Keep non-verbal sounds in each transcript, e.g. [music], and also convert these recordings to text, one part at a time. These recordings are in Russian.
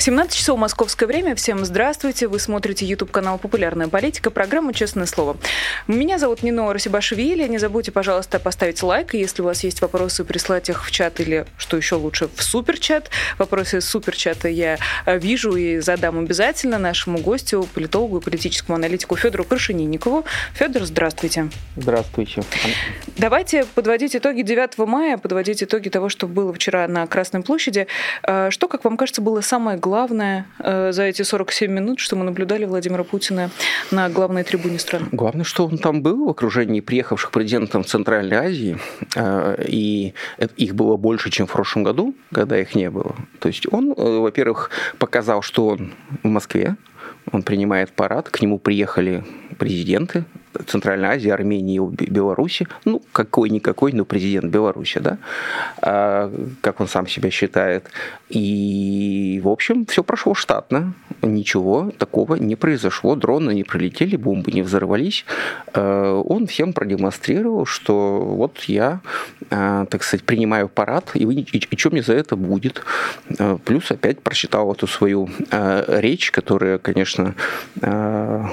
17 часов московское время. Всем здравствуйте. Вы смотрите YouTube-канал «Популярная политика», программу «Честное слово». Меня зовут Нино Расибашвили. Не забудьте, пожалуйста, поставить лайк. И если у вас есть вопросы, прислать их в чат или, что еще лучше, в суперчат. Вопросы суперчата я э, вижу и задам обязательно нашему гостю, политологу и политическому аналитику Федору Крашенинникову. Федор, здравствуйте. Здравствуйте. Давайте подводить итоги 9 мая, подводить итоги того, что было вчера на Красной площади. Э, что, как вам кажется, было самое главное главное э, за эти 47 минут, что мы наблюдали Владимира Путина на главной трибуне страны? Главное, что он там был в окружении приехавших президентов Центральной Азии, э, и их было больше, чем в прошлом году, когда их не было. То есть он, э, во-первых, показал, что он в Москве, он принимает парад, к нему приехали президенты Центральной Азии, Армении и Беларуси, ну, какой-никакой, но президент Беларуси, да, а, как он сам себя считает. И, в общем, все прошло штатно, ничего такого не произошло, дроны не пролетели, бомбы не взорвались. А, он всем продемонстрировал, что вот я, а, так сказать, принимаю парад, и, вы, и, и что мне за это будет. Плюс опять прочитал эту свою речь, которая, конечно,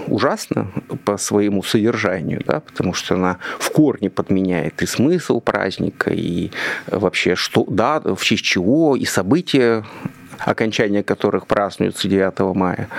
ужасна по своему содержанию, содержанию, да, потому что она в корне подменяет и смысл праздника, и вообще что, да, в честь чего, и события окончание которых празднуется 9 мая,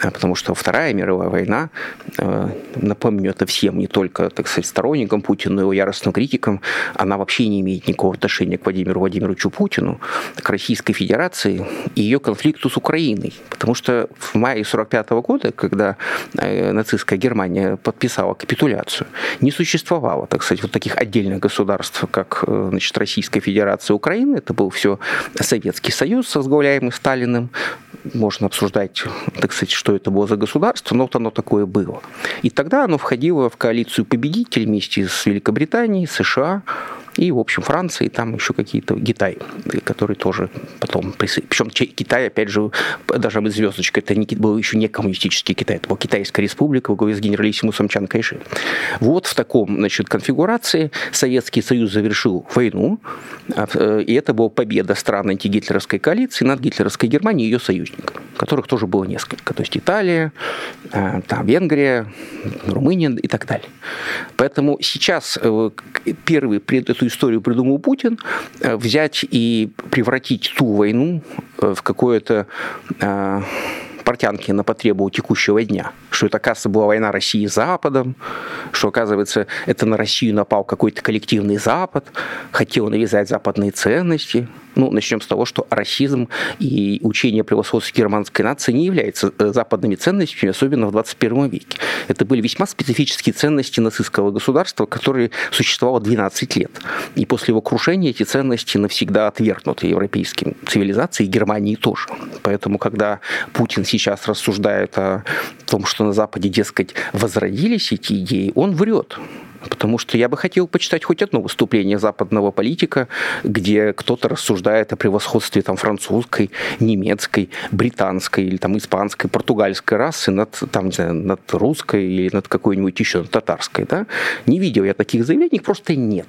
а потому что Вторая мировая война, э, напомню это всем, не только, так сказать, сторонникам Путина, но и его яростным критикам, она вообще не имеет никакого отношения к Владимиру Владимировичу Путину, к Российской Федерации и ее конфликту с Украиной. Потому что в мае 45 года, когда э, нацистская Германия подписала капитуляцию, не существовало, так сказать, вот таких отдельных государств, как э, значит, Российская Федерация и Украина. Это был все Советский Союз, возглавляемый Сталиным. Можно обсуждать, так сказать, что это было за государство, но вот оно такое было. И тогда оно входило в коалицию победителей вместе с Великобританией, США, и, в общем, Франция, и там еще какие-то Китай, который тоже потом присоединился. Причем Китай, опять же, даже мы звездочка, это не, был еще не коммунистический Китай, это была Китайская республика во главе с генералиссимусом Чан Кайши. Вот в таком, значит, конфигурации Советский Союз завершил войну, а, э, и это была победа стран антигитлеровской коалиции над гитлеровской Германией и ее союзниками, которых тоже было несколько. То есть Италия, э, там, Венгрия, Румыния и так далее. Поэтому сейчас э, первый пред эту историю придумал Путин, э, взять и превратить ту войну э, в какое-то э, портянки на потребу текущего дня. Что это, оказывается, была война России с Западом, что, оказывается, это на Россию напал какой-то коллективный Запад, хотел навязать западные ценности – ну, начнем с того, что расизм и учение превосходства германской нации не являются э, западными ценностями, особенно в 21 веке. Это были весьма специфические ценности нацистского государства, которые существовало 12 лет. И после его крушения эти ценности навсегда отвергнуты европейским цивилизацией, и Германии тоже. Поэтому, когда Путин сейчас рассуждает о том, что на Западе, дескать, возродились эти идеи, он врет. Потому что я бы хотел почитать хоть одно выступление западного политика, где кто-то рассуждает о превосходстве там, французской, немецкой, британской или там, испанской, португальской расы над, там, не знаю, над русской или над какой-нибудь еще над татарской. Да? Не видел я таких заявлений, просто нет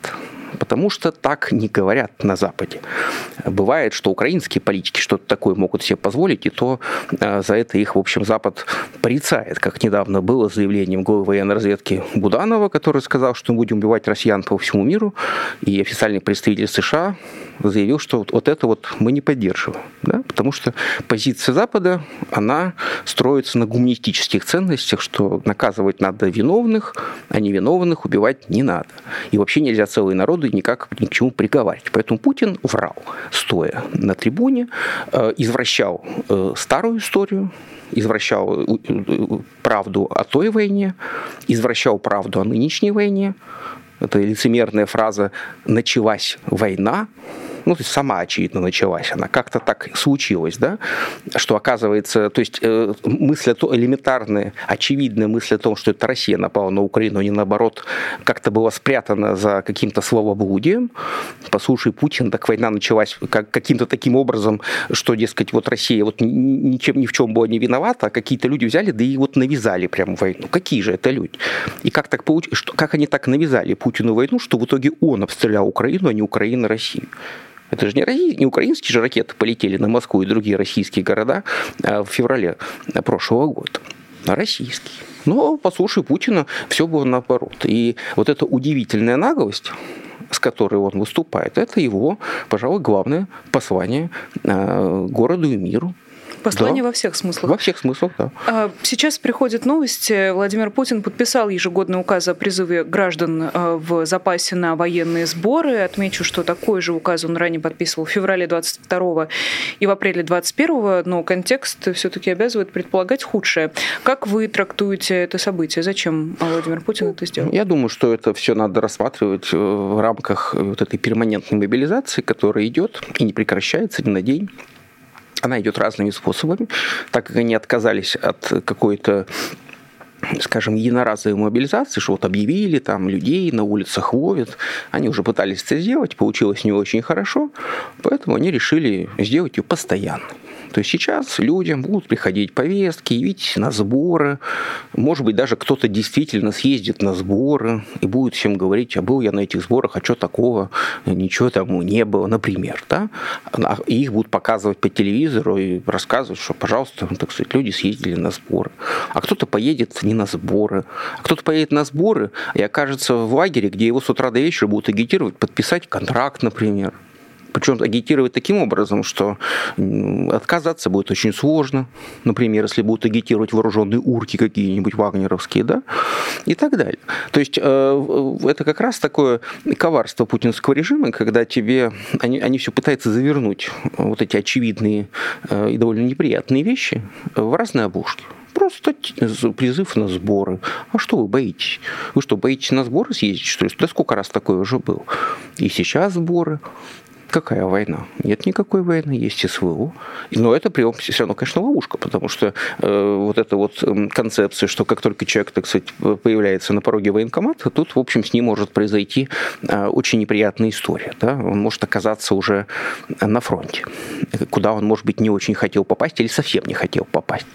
потому что так не говорят на Западе. Бывает, что украинские политики что-то такое могут себе позволить, и то э, за это их, в общем, Запад порицает, как недавно было заявлением главы военной разведки Буданова, который сказал, что мы будем убивать россиян по всему миру, и официальный представитель США заявил, что вот, вот это вот мы не поддерживаем, да? потому что позиция Запада, она строится на гуманистических ценностях, что наказывать надо виновных, а невиновных убивать не надо. И вообще нельзя целые народы никак ни к чему приговаривать. Поэтому Путин врал, стоя на трибуне, э, извращал э, старую историю, извращал э, правду о той войне, извращал правду о нынешней войне. Это лицемерная фраза «началась война», ну, то есть сама, очевидно, началась она. Как-то так случилось, да, что оказывается, то есть э, мысль элементарная, очевидная мысль о том, что это Россия напала на Украину, а не наоборот, как-то была спрятана за каким-то словоблудием. Послушай, Путин, так война началась как, каким-то таким образом, что, дескать, вот Россия вот ничем ни в чем была не виновата, а какие-то люди взяли, да и вот навязали прямо войну. Какие же это люди? И как так получилось, как они так навязали Путину войну, что в итоге он обстрелял Украину, а не Украина Россию? Это же не, российские, не украинские же ракеты полетели на Москву и другие российские города а, в феврале прошлого года, а российские. Но, послушай Путина, все было наоборот. И вот эта удивительная наглость, с которой он выступает, это его, пожалуй, главное послание а, городу и миру. Послание да. во всех смыслах. Во всех смыслах, да. А, сейчас приходят новости. Владимир Путин подписал ежегодный указ о призыве граждан а, в запасе на военные сборы. Отмечу, что такой же указ он ранее подписывал в феврале 22 и в апреле 21 но контекст все-таки обязывает предполагать худшее. Как вы трактуете это событие? Зачем Владимир Путин это сделал? Я думаю, что это все надо рассматривать э, в рамках вот этой перманентной мобилизации, которая идет и не прекращается ни на день. Она идет разными способами, так как они отказались от какой-то скажем, единоразовой мобилизации, что вот объявили, там людей на улицах ловят. Они уже пытались это сделать, получилось не очень хорошо, поэтому они решили сделать ее постоянной. То есть сейчас людям будут приходить повестки, явить на сборы. Может быть, даже кто-то действительно съездит на сборы и будет всем говорить, а был я на этих сборах, а что такого, ничего тому не было, например. Да? А, и их будут показывать по телевизору и рассказывать, что, пожалуйста, так сказать, люди съездили на сборы. А кто-то поедет не на сборы, а кто-то поедет на сборы и окажется в лагере, где его с утра до вечера будут агитировать, подписать контракт, например. Причем агитировать таким образом, что отказаться будет очень сложно. Например, если будут агитировать вооруженные урки какие-нибудь вагнеровские, да, и так далее. То есть э, это как раз такое коварство путинского режима, когда тебе они, они все пытаются завернуть вот эти очевидные э, и довольно неприятные вещи в разные обушки. Просто призыв на сборы. А что вы боитесь? Вы что, боитесь на сборы съездить, что ли? Да сколько раз такое уже было? И сейчас сборы. Какая война? Нет никакой войны, есть СВО. Но это при все равно, конечно, ловушка, потому что э, вот эта вот концепция, что как только человек, так сказать, появляется на пороге военкомата, тут, в общем, с ним может произойти э, очень неприятная история. Да? Он может оказаться уже на фронте, куда он, может быть, не очень хотел попасть или совсем не хотел попасть.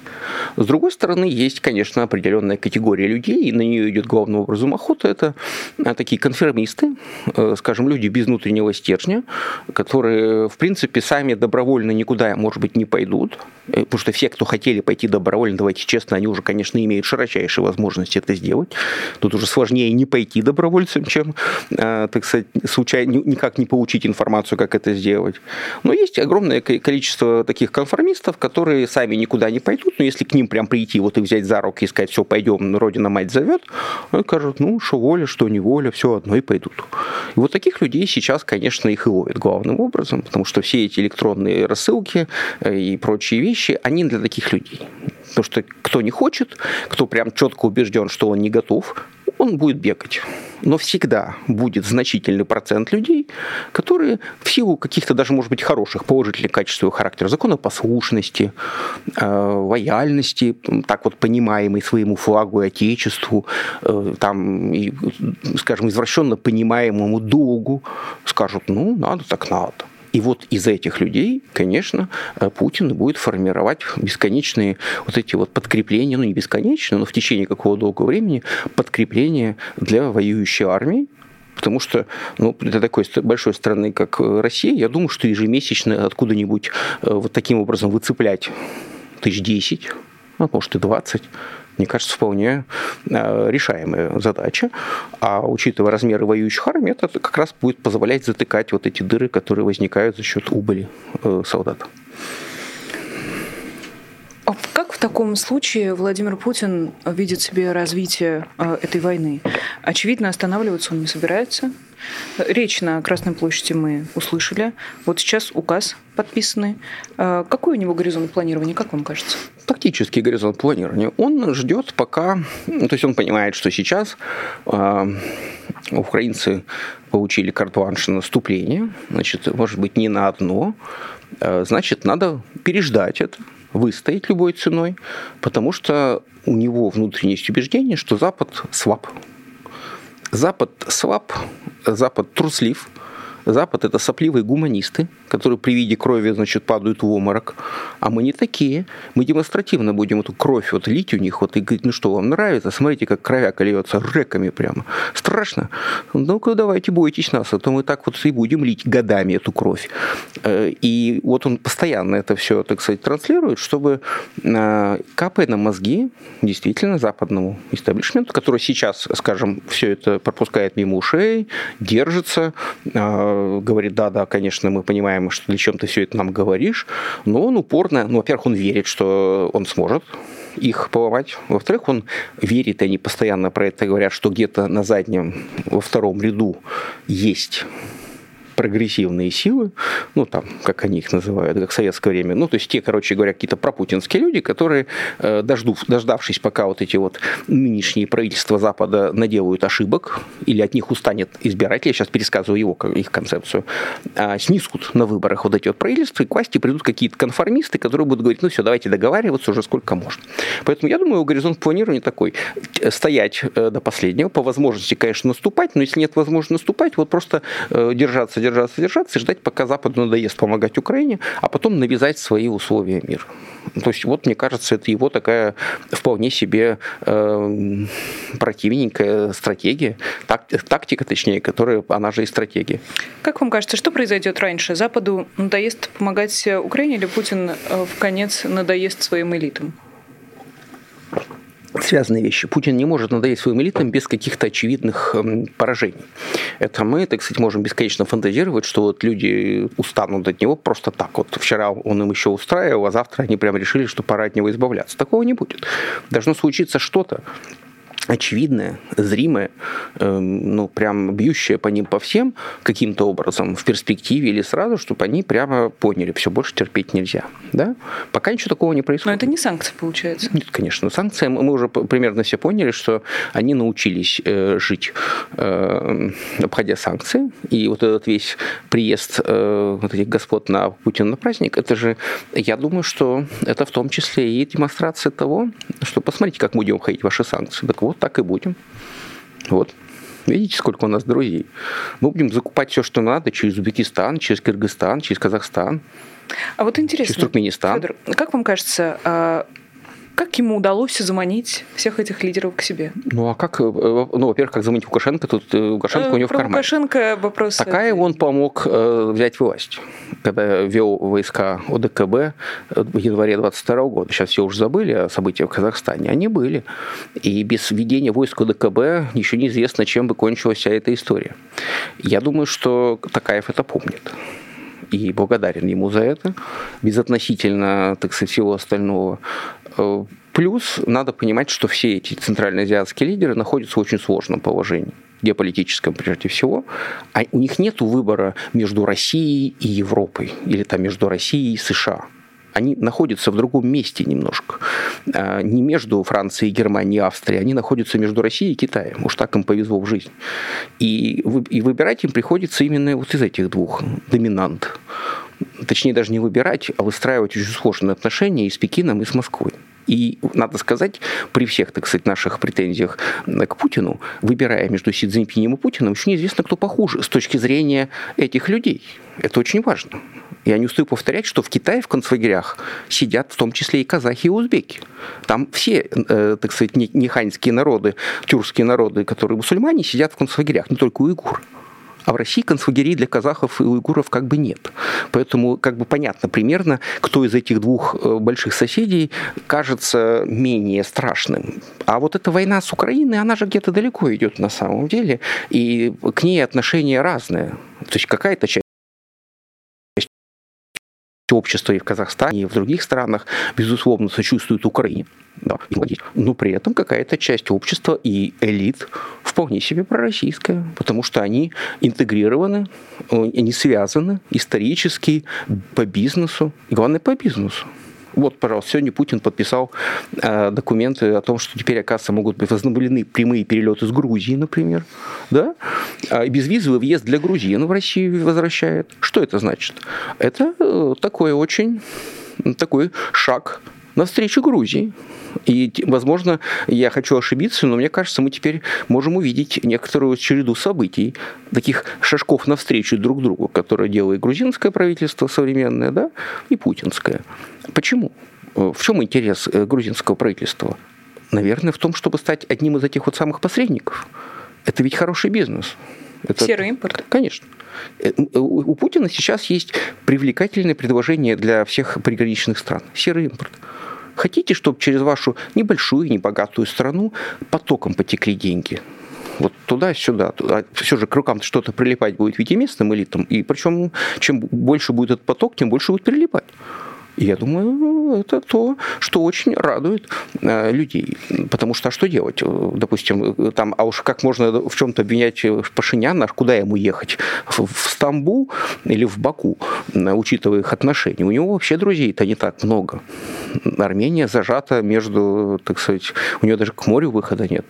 С другой стороны, есть, конечно, определенная категория людей, и на нее идет главным образом охота. Это э, такие конформисты, э, скажем, люди без внутреннего стержня, которые, в принципе, сами добровольно никуда, может быть, не пойдут, э, потому что все, кто хотели пойти добровольно, давайте честно, они уже, конечно, имеют широчайшие возможности это сделать. Тут уже сложнее не пойти добровольцем, чем, э, так сказать, случайно, никак не получить информацию, как это сделать. Но есть огромное количество таких конформистов, которые сами никуда не пойдут, но если к ним прям прийти вот и взять за руки и сказать, все, пойдем, Родина мать зовет, они скажут, ну, что воля, что не воля, все одно и пойдут. И вот таких людей сейчас, конечно, их и ловят главным образом, потому что все эти электронные рассылки э, и прочие вещи, они для таких людей. Потому что кто не хочет, кто прям четко убежден, что он не готов, он будет бегать. Но всегда будет значительный процент людей, которые в силу каких-то даже, может быть, хороших положительных качеств своего характера, законопослушности, э, лояльности, так вот понимаемой своему флагу и отечеству, э, там, и, скажем, извращенно понимаемому долгу, скажут, ну, надо так надо. И вот из этих людей, конечно, э, Путин будет формировать бесконечные вот эти вот подкрепления, ну не бесконечные, но в течение какого долгого времени подкрепления для воюющей армии, Потому что ну, для такой большой страны, как Россия, я думаю, что ежемесячно откуда-нибудь э, вот таким образом выцеплять тысяч десять, а может и двадцать, мне кажется, вполне э, решаемая задача. А учитывая размеры воюющих армий, это как раз будет позволять затыкать вот эти дыры, которые возникают за счет убыли э, солдат. А как в таком случае Владимир Путин видит себе развитие э, этой войны? Очевидно, останавливаться он не собирается. Речь на Красной площади мы услышали. Вот сейчас указ подписанный. Какой у него горизонт планирования, как вам кажется? Тактический горизонт планирования. Он ждет пока, ну, то есть он понимает, что сейчас украинцы получили картванш на наступление, значит, может быть, не на одно, э, значит, надо переждать это, выстоять любой ценой, потому что у него внутреннее убеждение, что Запад слаб. Запад слаб, Запад труслив, Запад – это сопливые гуманисты, которые при виде крови, значит, падают в обморок. А мы не такие. Мы демонстративно будем эту кровь вот лить у них, вот и говорить, ну что, вам нравится? Смотрите, как кровяка льется реками прямо. Страшно? Ну-ка, давайте бойтесь нас, а то мы так вот и будем лить годами эту кровь. Э, и вот он постоянно это все, так сказать, транслирует, чтобы э, капая на мозги действительно западному истеблишменту, который сейчас, скажем, все это пропускает мимо ушей, держится, э, говорит, да-да, конечно, мы понимаем, понимаем, что чем ты все это нам говоришь, но он упорно, ну, во-первых, он верит, что он сможет их поломать. Во-вторых, он верит, и они постоянно про это говорят, что где-то на заднем, во втором ряду есть прогрессивные силы, ну, там, как они их называют, как в советское время, ну, то есть те, короче говоря, какие-то пропутинские люди, которые, э, дожду, дождавшись, пока вот эти вот нынешние правительства Запада наделают ошибок, или от них устанет избиратель, я сейчас пересказываю его, их концепцию, а, снискут на выборах вот эти вот правительства, и к власти придут какие-то конформисты, которые будут говорить, ну, все, давайте договариваться уже сколько можно. Поэтому я думаю, горизонт планирования такой, стоять э, до последнего, по возможности, конечно, наступать, но если нет возможности наступать, вот просто э, держаться, держаться держаться, держаться и ждать, пока Западу надоест помогать Украине, а потом навязать свои условия мира. То есть вот, мне кажется, это его такая вполне себе э, противненькая стратегия, так, тактика, точнее, которая, она же и стратегия. Как вам кажется, что произойдет раньше? Западу надоест помогать Украине или Путин э, в конец надоест своим элитам? Связанные вещи. Путин не может надоесть своим элитам без каких-то очевидных эм, поражений. Это мы, так сказать, можем бесконечно фантазировать, что вот люди устанут от него просто так. Вот вчера он им еще устраивал, а завтра они прямо решили, что пора от него избавляться. Такого не будет. Должно случиться что-то, очевидное, зримое, эм, ну, прям бьющее по ним по всем каким-то образом в перспективе или сразу, чтобы они прямо поняли, все больше терпеть нельзя. Да? Пока ничего такого не происходит. Но это не санкции, получается. Нет, конечно. Санкции, мы уже примерно все поняли, что они научились э, жить, э, обходя санкции. И вот этот весь приезд э, вот этих господ на Путина на праздник, это же, я думаю, что это в том числе и демонстрация того, что посмотрите, как мы будем обходить ваши санкции. Так вот, так и будем. Вот. Видите, сколько у нас друзей. Мы будем закупать все, что надо, через Узбекистан, через Кыргызстан, через Казахстан. А вот интересно, через Туркменистан. Федор, как вам кажется, а как ему удалось заманить всех этих лидеров к себе? Ну, а как, э, ну, во-первых, как заманить Лукашенко? Тут э, Лукашенко у него в кармане. Лукашенко вопрос... Такая он помог э, взять власть, когда вел войска ОДКБ в январе 22 года. Сейчас все уже забыли о событиях в Казахстане. Они были. И без введения войск ОДКБ еще неизвестно, чем бы кончилась вся эта история. Я думаю, что Такаев это помнит и благодарен ему за это, безотносительно, так сказать, всего остального. Э, плюс надо понимать, что все эти центральноазиатские лидеры находятся в очень сложном положении геополитическом прежде всего, а у них нет выбора между Россией и Европой или там между Россией и США они находятся в другом месте немножко. А, не между Францией, Германией, Австрией, они находятся между Россией и Китаем. Уж так им повезло в жизни. И, и выбирать им приходится именно вот из этих двух доминант. Точнее, даже не выбирать, а выстраивать очень сложные отношения и с Пекином, и с Москвой. И надо сказать, при всех, так сказать, наших претензиях к Путину, выбирая между Си Цзиньпинем и Путиным, еще неизвестно, кто похуже с точки зрения этих людей. Это очень важно. Я не устаю повторять, что в Китае в концлагерях сидят в том числе и казахи и узбеки. Там все, э, так сказать, неханьские народы, тюркские народы, которые мусульмане, сидят в концлагерях, не только уйгуры. А в России концлагерей для казахов и уйгуров как бы нет. Поэтому как бы понятно примерно, кто из этих двух э, больших соседей кажется менее страшным. А вот эта война с Украиной, она же где-то далеко идет на самом деле, и к ней отношения разные. То есть какая-то часть общество и в Казахстане, и в других странах, безусловно, сочувствует Украине. Да, но при этом какая-то часть общества и элит вполне себе пророссийская, потому что они интегрированы, они связаны исторически по бизнесу, и главное по бизнесу. Вот, пожалуйста, сегодня Путин подписал э, документы о том, что теперь, оказывается, могут быть возобновлены прямые перелеты с Грузии, например, да, а безвизовый въезд для грузин в Россию возвращает. Что это значит? Это э, такой очень такой шаг навстречу Грузии. И, возможно, я хочу ошибиться, но мне кажется, мы теперь можем увидеть некоторую череду событий, таких шажков навстречу друг другу, которые делает грузинское правительство современное, да, и путинское. Почему? В чем интерес э, грузинского правительства? Наверное, в том, чтобы стать одним из этих вот самых посредников. Это ведь хороший бизнес. Это, Серый импорт? Конечно. Э, у Путина сейчас есть привлекательное предложение для всех приграничных стран. Серый импорт. Хотите, чтобы через вашу небольшую, небогатую страну потоком потекли деньги? вот туда-сюда. Все же к рукам что-то прилипать будет ведь и местным элитам. И причем, чем больше будет этот поток, тем больше будет прилипать. Я думаю, это то, что очень радует э, людей. Потому что а что делать? Допустим, там, а уж как можно в чем-то обвинять Пашиняна, куда ему ехать? В, Стамбул или в Баку, учитывая их отношения? У него вообще друзей-то не так много. Армения зажата между, так сказать, у нее даже к морю выхода нет.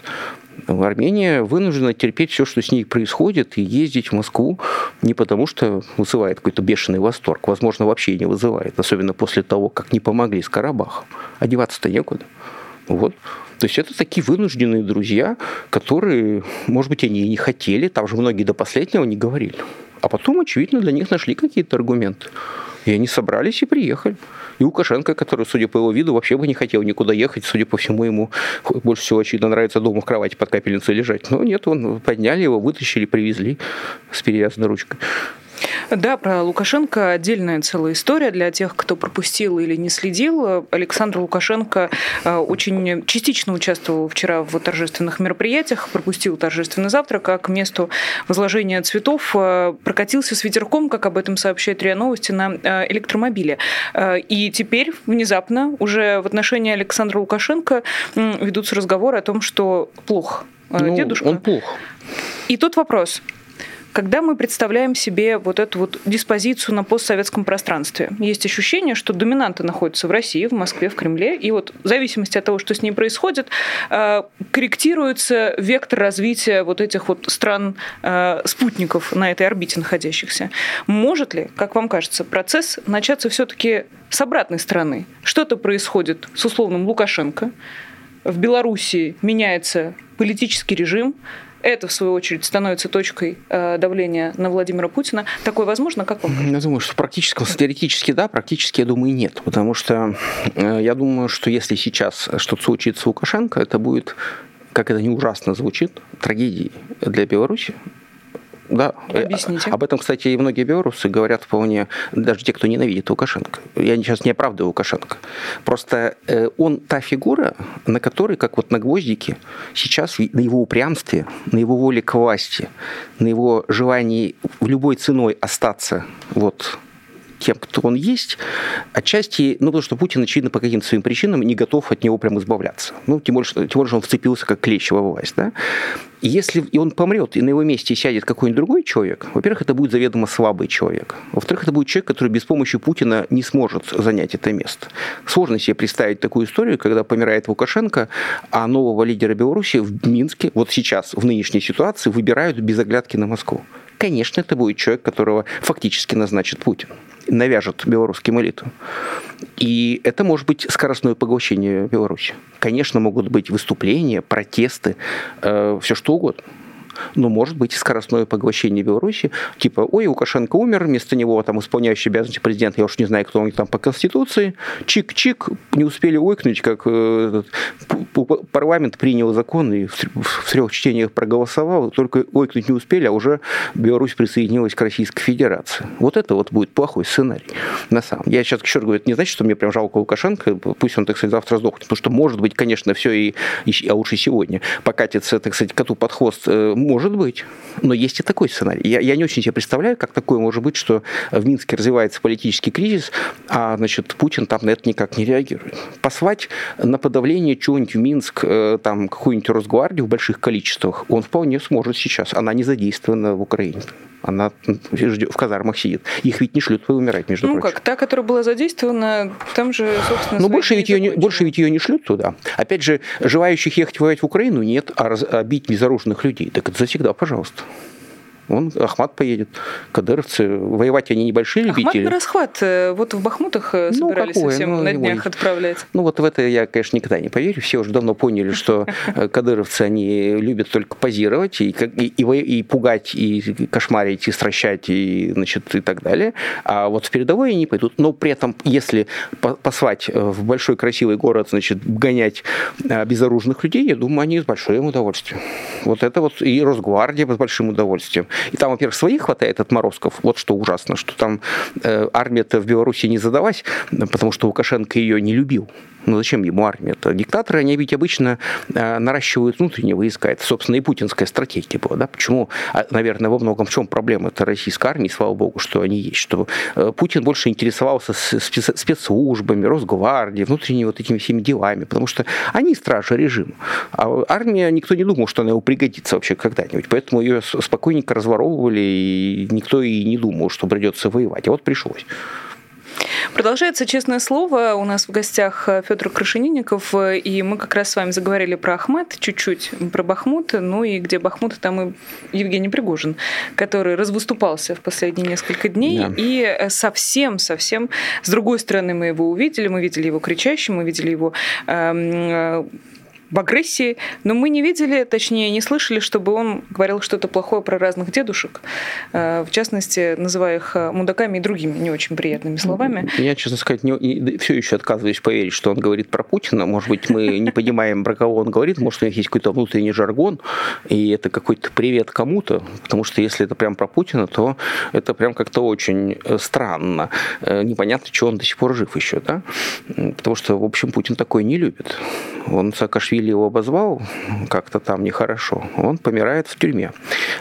Армения вынуждена терпеть все, что с ней происходит, и ездить в Москву не потому, что вызывает какой-то бешеный восторг, возможно, вообще не вызывает, особенно после того, как не помогли с Карабахом. Одеваться-то некуда. Вот. То есть это такие вынужденные друзья, которые, может быть, они и не хотели, там же многие до последнего не говорили. А потом, очевидно, для них нашли какие-то аргументы. И они собрались и приехали. И Лукашенко, который, судя по его виду, вообще бы не хотел никуда ехать, судя по всему, ему больше всего, очевидно, нравится дома в кровати под капельницей лежать. Но нет, он подняли его, вытащили, привезли с перевязанной ручкой. Да, про Лукашенко отдельная целая история для тех, кто пропустил или не следил. Александр Лукашенко э, очень частично участвовал вчера в торжественных мероприятиях, пропустил торжественный завтрак, а к месту возложения цветов э, прокатился с ветерком, как об этом сообщает РИА Новости, на э, электромобиле. И теперь внезапно уже в отношении Александра Лукашенко ведутся разговоры о том, что плохо ну, дедушка. Он плох. И тут вопрос. Когда мы представляем себе вот эту вот диспозицию на постсоветском пространстве, есть ощущение, что доминанты находятся в России, в Москве, в Кремле, и вот в зависимости от того, что с ней происходит, э, корректируется вектор развития вот этих вот стран э, на этой орбите находящихся. Может ли, как вам кажется, процесс начаться все-таки с обратной стороны? Что-то происходит с условным Лукашенко, в Белоруссии меняется политический режим, это, в свою очередь, становится точкой э, давления на Владимира Путина. Такое возможно, как вам? Я думаю, что практически, теоретически да, практически, я думаю, нет. Потому что э, я думаю, что если сейчас что-то случится с Лукашенко, это будет как это не ужасно звучит, трагедией для Беларуси, да. Объясните. Об этом, кстати, и многие белорусы говорят вполне, даже те, кто ненавидит Лукашенко. Я сейчас не оправдываю Лукашенко. Просто э, он та фигура, на которой, как вот на гвоздике, сейчас на его упрямстве, на его воле к власти, на его желании любой ценой остаться вот тем, кто он есть, отчасти, ну, потому что Путин, очевидно, по каким-то своим причинам не готов от него прям избавляться. Ну, тем более, тем более, что он вцепился как клещ во власть, да. Если и он помрет, и на его месте сядет какой-нибудь другой человек, во-первых, это будет заведомо слабый человек. Во-вторых, это будет человек, который без помощи Путина не сможет занять это место. Сложно себе представить такую историю, когда помирает Лукашенко, а нового лидера Беларуси в Минске, вот сейчас, в нынешней ситуации, выбирают без оглядки на Москву. Конечно, это будет человек, которого фактически назначит Путин навяжет белорусским элитам. И это может быть скоростное поглощение Беларуси. Конечно, могут быть выступления, протесты, э, все что угодно но может быть и скоростное поглощение Беларуси, типа, ой, Лукашенко умер, вместо него там исполняющий обязанности президента, я уж не знаю, кто он там по Конституции, чик-чик, не успели уйкнуть, как э, парламент принял закон и в, в трех чтениях проголосовал, только уйкнуть не успели, а уже Беларусь присоединилась к Российской Федерации. Вот это вот будет плохой сценарий. На самом. Я сейчас еще говорю, это не значит, что мне прям жалко Лукашенко, пусть он, так сказать, завтра сдохнет, потому что может быть, конечно, все и, и а лучше сегодня покатится, так сказать, коту под хвост э, Может быть. Но есть и такой сценарий. Я, я не очень себе представляю, как такое может быть, что в Минске развивается политический кризис, а значит, Путин там на это никак не реагирует. Послать на подавление чего-нибудь в Минск, э, там, какую-нибудь Росгвардию в больших количествах, он вполне сможет сейчас. Она не задействована в Украине. Она в казармах сидит. Их ведь не шлют умирать, между ну, прочим. Ну как, та, которая была задействована, там же, собственно, Ну больше ведь, ее не, больше ведь ее не шлют туда. Опять же, желающих ехать воевать в Украину нет, а, раз, а бить безоружных людей, так завсегда, пожалуйста. Он, Ахмат поедет. Кадыровцы, воевать они небольшие любители. Ахмат на расхват. Э, вот в Бахмутах э, ну, собирались какое? совсем ну, на днях отправлять. Ну вот в это я, конечно, никогда не поверю. Все уже давно поняли, что э, кадыровцы, они любят только позировать и, и, и, и пугать, и кошмарить, и стращать, и, значит, и так далее. А вот в передовой они пойдут. Но при этом, если послать в большой красивый город, значит, гонять безоружных людей, я думаю, они с большим удовольствием. Вот это вот и Росгвардия с большим удовольствием. И там, во-первых, своих хватает отморозков. Вот что ужасно, что там э, армия-то в Беларуси не задалась, потому что Лукашенко ее не любил. Ну зачем ему армия? -то? Диктаторы, они ведь обычно э, наращивают внутренние войска. Это, собственно, и путинская стратегия была. Да? Почему, а, наверное, во многом в чем проблема это российской армии, слава богу, что они есть. Что э, Путин больше интересовался спецслужбами, Росгвардией, внутренними вот этими всеми делами, потому что они стражи режима. А армия, никто не думал, что она ему пригодится вообще когда-нибудь. Поэтому ее спокойненько разворовывали, и никто и не думал, что придется воевать. А вот пришлось. Продолжается честное слово. У нас в гостях Федор Крашенинников, и мы как раз с вами заговорили про Ахмат, чуть-чуть про Бахмут, ну и где Бахмут, там и Евгений Пригожин, который развыступался в последние несколько дней, да. и совсем-совсем с другой стороны мы его увидели, мы видели его кричащим, мы видели его эм, в агрессии, но мы не видели, точнее, не слышали, чтобы он говорил что-то плохое про разных дедушек, э, в частности, называя их э, мудаками и другими не очень приятными словами. Я, честно сказать, не, не, все еще отказываюсь поверить, что он говорит про Путина. Может быть, мы не понимаем, про кого он говорит, может, у них есть какой-то внутренний жаргон, и это какой-то привет кому-то, потому что если это прям про Путина, то это прям как-то очень э, странно. Непонятно, что он до сих пор жив еще, да? Потому что, в общем, Путин такой не любит. Он Саакашвили его обозвал как-то там нехорошо, он помирает в тюрьме.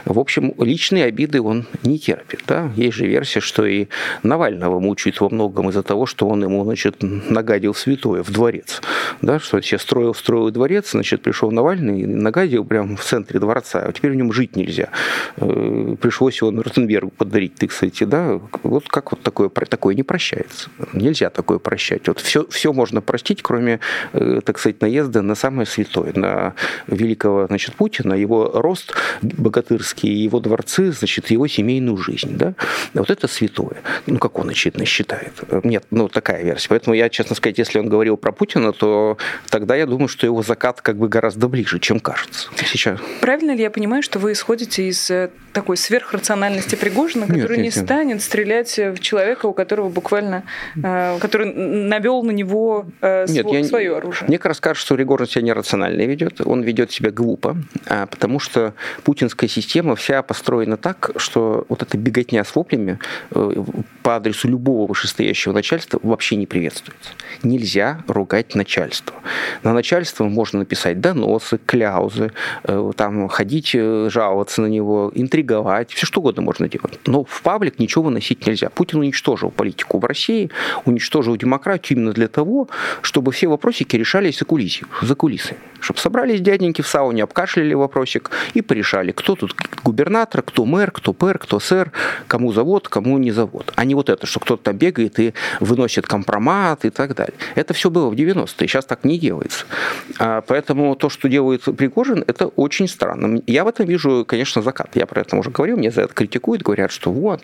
В общем, личные обиды он не терпит. Да? Есть же версия, что и Навального мучают во многом из-за того, что он ему, значит, нагадил святое в дворец. Да? Что сейчас строил, строил дворец, значит, пришел Навальный и нагадил прямо в центре дворца. А теперь в нем жить нельзя. Э, пришлось его Ротенбергу подарить, ты, кстати, да? Вот как вот такое, такое не прощается. Нельзя такое прощать. Вот все, все можно простить, кроме, э, так сказать, наезда на самое святое, на великого значит, Путина, его рост богатырский, его дворцы, значит, его семейную жизнь. Да? Вот это святое. Ну, как он, очевидно, считает. Нет, ну, такая версия. Поэтому я, честно сказать, если он говорил про Путина, то тогда я думаю, что его закат как бы гораздо ближе, чем кажется сейчас. Правильно ли я понимаю, что вы исходите из э, такой сверхрациональности Пригожина, который нет, нет, не станет стрелять в человека, у которого буквально, э, который навел на него э, нет, свое, я, свое оружие? Мне кажется, что Пригожин себя не рационально ведет, он ведет себя глупо, а, потому что путинская система вся построена так, что вот эта беготня с воплями э, по адресу любого вышестоящего начальства вообще не приветствуется. Нельзя ругать начальство. На начальство можно написать доносы, кляузы, э, там ходить, э, жаловаться на него, интриговать, все что угодно можно делать. Но в паблик ничего выносить нельзя. Путин уничтожил политику в России, уничтожил демократию именно для того, чтобы все вопросики решались за кулисью, за кулисами комиссии, чтобы собрались дяденьки в сауне, обкашляли вопросик и порешали, кто тут губернатор, кто мэр, кто пэр, кто сэр, кому завод, кому не завод. А не вот это, что кто-то там бегает и выносит компромат и так далее. Это все было в 90-е, сейчас так не делается. А поэтому то, что делает Пригожин, это очень странно. Я в этом вижу, конечно, закат. Я про это уже говорил, мне за это критикуют, говорят, что вот.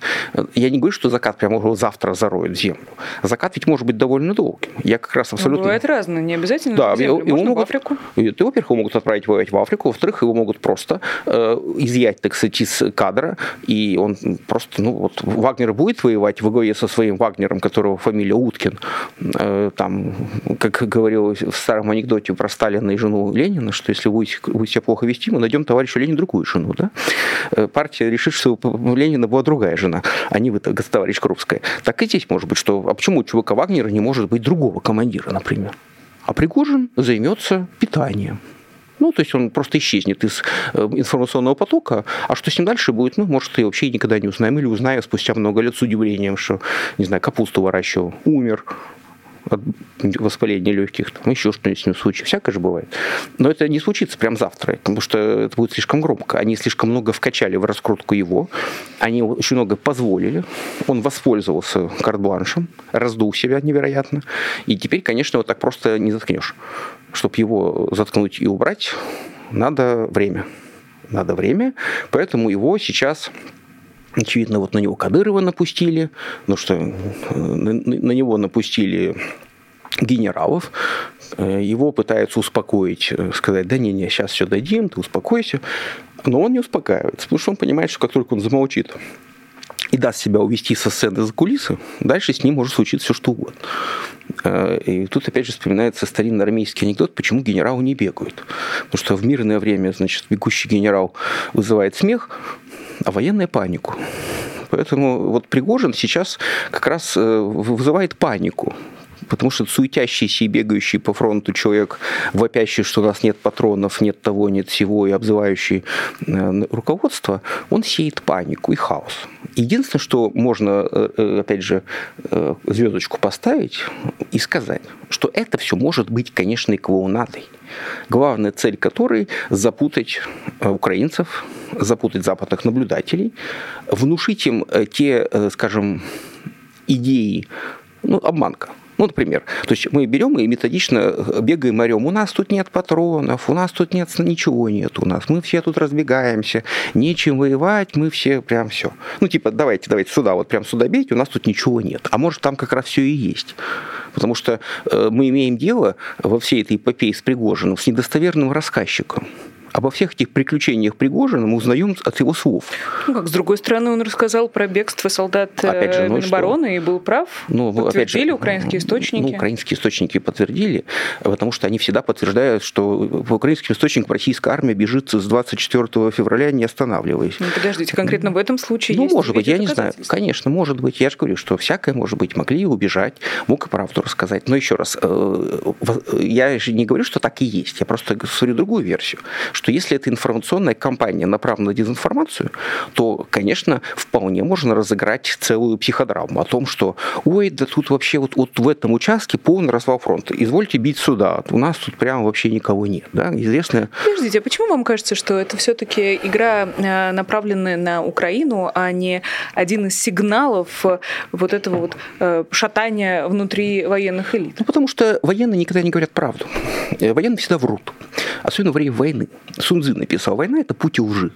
Я не говорю, что закат прямо уже завтра зароет землю. Закат ведь может быть довольно долгим. Я как раз абсолютно... Ну, бывает разное, не обязательно да, землю, его, в Африку. И, во-первых, его могут отправить воевать в Африку, во-вторых, его могут просто э, изъять, так сказать, из кадра, и он просто, ну вот, Вагнер будет воевать в главе со своим Вагнером, которого фамилия Уткин, э, там, как говорил в старом анекдоте про Сталина и жену Ленина, что если вы, вы себя плохо вести, мы найдем товарищу Ленину другую жену, да? Э, партия решит, что у Ленина была другая жена, а не вы, товарищ Крупская. Так и здесь может быть, что, а почему у ЧВК Вагнера не может быть другого командира, например? А Пригожин займется питанием. Ну, то есть он просто исчезнет из э, информационного потока, а что с ним дальше будет, ну, может, и вообще никогда не узнаем, или узнаем спустя много лет с удивлением, что, не знаю, капусту выращивал, умер, от воспаления легких, там еще что-нибудь с ним случится, всякое же бывает. Но это не случится прям завтра, потому что это будет слишком громко. Они слишком много вкачали в раскрутку его, они очень много позволили, он воспользовался карт-бланшем, раздул себя невероятно, и теперь, конечно, вот так просто не заткнешь. Чтобы его заткнуть и убрать, надо время. Надо время, поэтому его сейчас Очевидно, вот на него Кадырова напустили, ну что, э, на, него напустили генералов, э, его пытаются успокоить, э, сказать, да не, не, сейчас все дадим, ты успокойся. Но он не успокаивается, потому что он понимает, что как только он замолчит и даст себя увести со сцены за кулисы, дальше с ним может случиться все что угодно. И тут опять же вспоминается старинный армейский анекдот, почему генералы не бегают. Потому что в мирное время, значит, бегущий генерал вызывает смех, а военная панику. Поэтому вот Пригожин сейчас как раз э, вызывает панику. Потому что суетящийся и бегающий по фронту человек, вопящий, что у нас нет патронов, нет того, нет всего, и обзывающий э, руководство, он сеет панику и хаос. Единственное, что можно, э, опять же, звездочку поставить и сказать, что это все может быть, конечно, и клоунадой главная цель которой запутать э, украинцев, запутать западных наблюдателей, внушить им э, те, э, скажем, идеи, ну, обманка, ну, например, то есть мы берем и методично бегаем, орем, у нас тут нет патронов, у нас тут нет, ничего нет у нас, мы все тут разбегаемся, нечем воевать, мы все прям все. Ну, типа, давайте, давайте сюда, вот прям сюда бейте, у нас тут ничего нет. А может, там как раз все и есть. Потому что э, мы имеем дело во всей этой эпопее с Пригожиным с недостоверным рассказчиком обо всех этих приключениях Пригожина мы узнаем от его слов. Ну, как, с другой стороны, он рассказал про бегство солдат опять же, ну Минобороны и, и был прав. Ну, подтвердили опять же, украинские источники. Ну, украинские источники подтвердили, потому что они всегда подтверждают, что по украинским источникам российская армия бежит с 24 февраля, не останавливаясь. Ну, подождите, конкретно в этом случае Ну, есть может быть, я не знаю. Конечно, может быть. Я же говорю, что всякое может быть. Могли убежать, мог и правду рассказать. Но еще раз, э, я же не говорю, что так и есть. Я просто говорю другую версию, что что если эта информационная кампания направлена на дезинформацию, то, конечно, вполне можно разыграть целую психодраму о том, что ой, да тут вообще вот, вот в этом участке полный развал фронта. Извольте бить сюда. У нас тут прямо вообще никого нет. Да? Известно... Подождите, а почему вам кажется, что это все-таки игра, э, направленная на Украину, а не один из сигналов э, вот этого вот э, шатания внутри военных элит? Ну, потому что военные никогда не говорят правду. Военные всегда врут. Особенно во время войны. Сунзы написал, война – это путь лжи.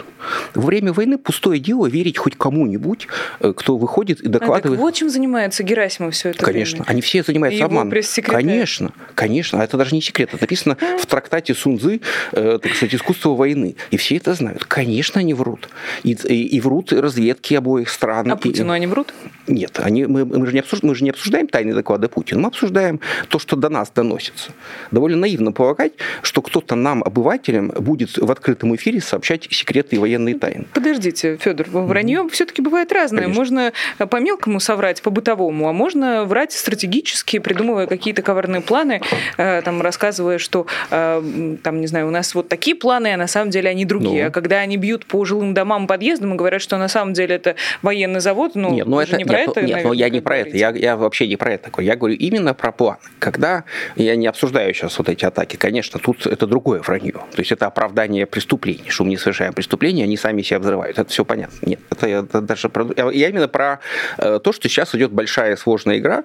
Во время войны пустое дело верить хоть кому-нибудь, э, кто выходит и докладывает. А, вот чем занимается Герасимов все это Конечно, время. они все занимаются обманом. Конечно, конечно, а это даже не секрет. Это написано в трактате Сунзы, э, так сказать, искусство войны. И все это знают. Конечно, они врут. И, и, и врут разведки обоих стран. А Путину и... они врут? Нет, они, мы, мы, же не обсуждаем, мы же не обсуждаем тайные доклады Путина, мы обсуждаем то, что до нас доносится. Довольно наивно полагать, что кто-то нам, обывателям, будет в открытом эфире сообщать секреты и военные тайны. Подождите, Федор, вранье mm-hmm. все-таки бывает разное. Конечно. Можно по мелкому соврать, по бытовому, а можно врать стратегически, придумывая какие-то коварные планы, э, там, рассказывая, что, э, там, не знаю, у нас вот такие планы, а на самом деле они другие. Ну. А когда они бьют по жилым домам, подъездам и говорят, что на самом деле это военный завод, ну, нет, ну это не про нет, это, нет, наверное, я не про это. Я, я вообще не про это такой. Я говорю именно про план. Когда я не обсуждаю сейчас вот эти атаки, конечно, тут это другое вранье. То есть это оправдание преступлений, что мы не совершаем преступления, они сами себя взрывают. Это все понятно. Нет, это, это даже про... Я именно про э, то, что сейчас идет большая сложная игра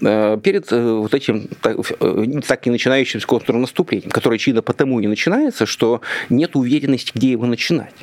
э, перед э, вот этим так и начинающимся контрнаступлением, которое, очевидно, потому и начинается, что нет уверенности, где его начинать.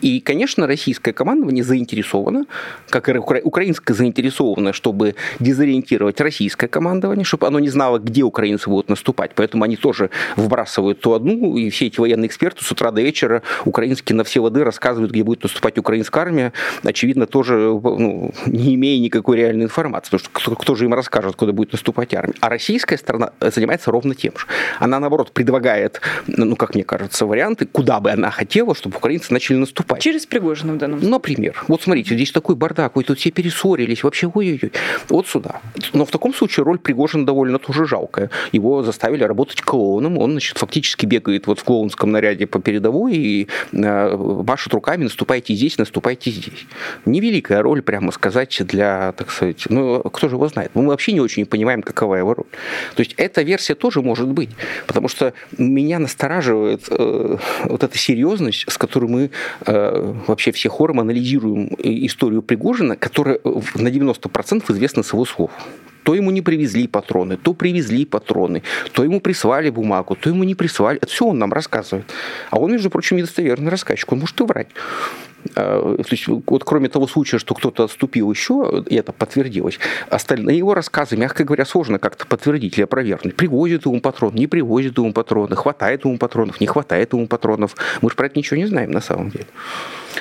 И, конечно, российское командование заинтересовано, как и украинское заинтересовано, чтобы дезориентировать российское командование, чтобы оно не знало, где украинцы будут наступать. Поэтому они тоже вбрасывают то одну, и все эти военные эксперты с утра до вечера украинские на все воды рассказывают, где будет наступать украинская армия, очевидно, тоже ну, не имея никакой реальной информации, потому что кто, кто же им расскажет, куда будет наступать армия. А российская сторона занимается ровно тем же. Она, наоборот, предлагает, ну, как мне кажется, варианты, куда бы она хотела, чтобы украинцы начали наступать. Через Пригожина в данном случае. Например. Вот смотрите, здесь такой бардак, вы тут все перессорились, вообще ой-ой-ой. Вот сюда. Но в таком случае роль Пригожина довольно тоже жалкая. Его заставили работать клоуном, он, значит, фактически бегает вот в клоунском наряде по передовой и э, машет руками, наступайте здесь, наступайте здесь. Невеликая роль, прямо сказать, для, так сказать, ну, кто же его знает. Мы вообще не очень понимаем, какова его роль. То есть эта версия тоже может быть, потому что меня настораживает э, вот эта серьезность, с которой мы э, вообще все хором анализируем историю Пригожина, которая на 90% известна с его слов то ему не привезли патроны, то привезли патроны, то ему прислали бумагу, то ему не прислали. Это все он нам рассказывает. А он, между прочим, недостоверный рассказчик, он может и врать. А, то есть, вот кроме того случая, что кто-то отступил еще, и это подтвердилось, остальные его рассказы, мягко говоря, сложно как-то подтвердить или опровергнуть. Привозит ему патрон, не привозит ему патроны, хватает ему патронов, не хватает ему патронов. Мы же про это ничего не знаем на самом деле.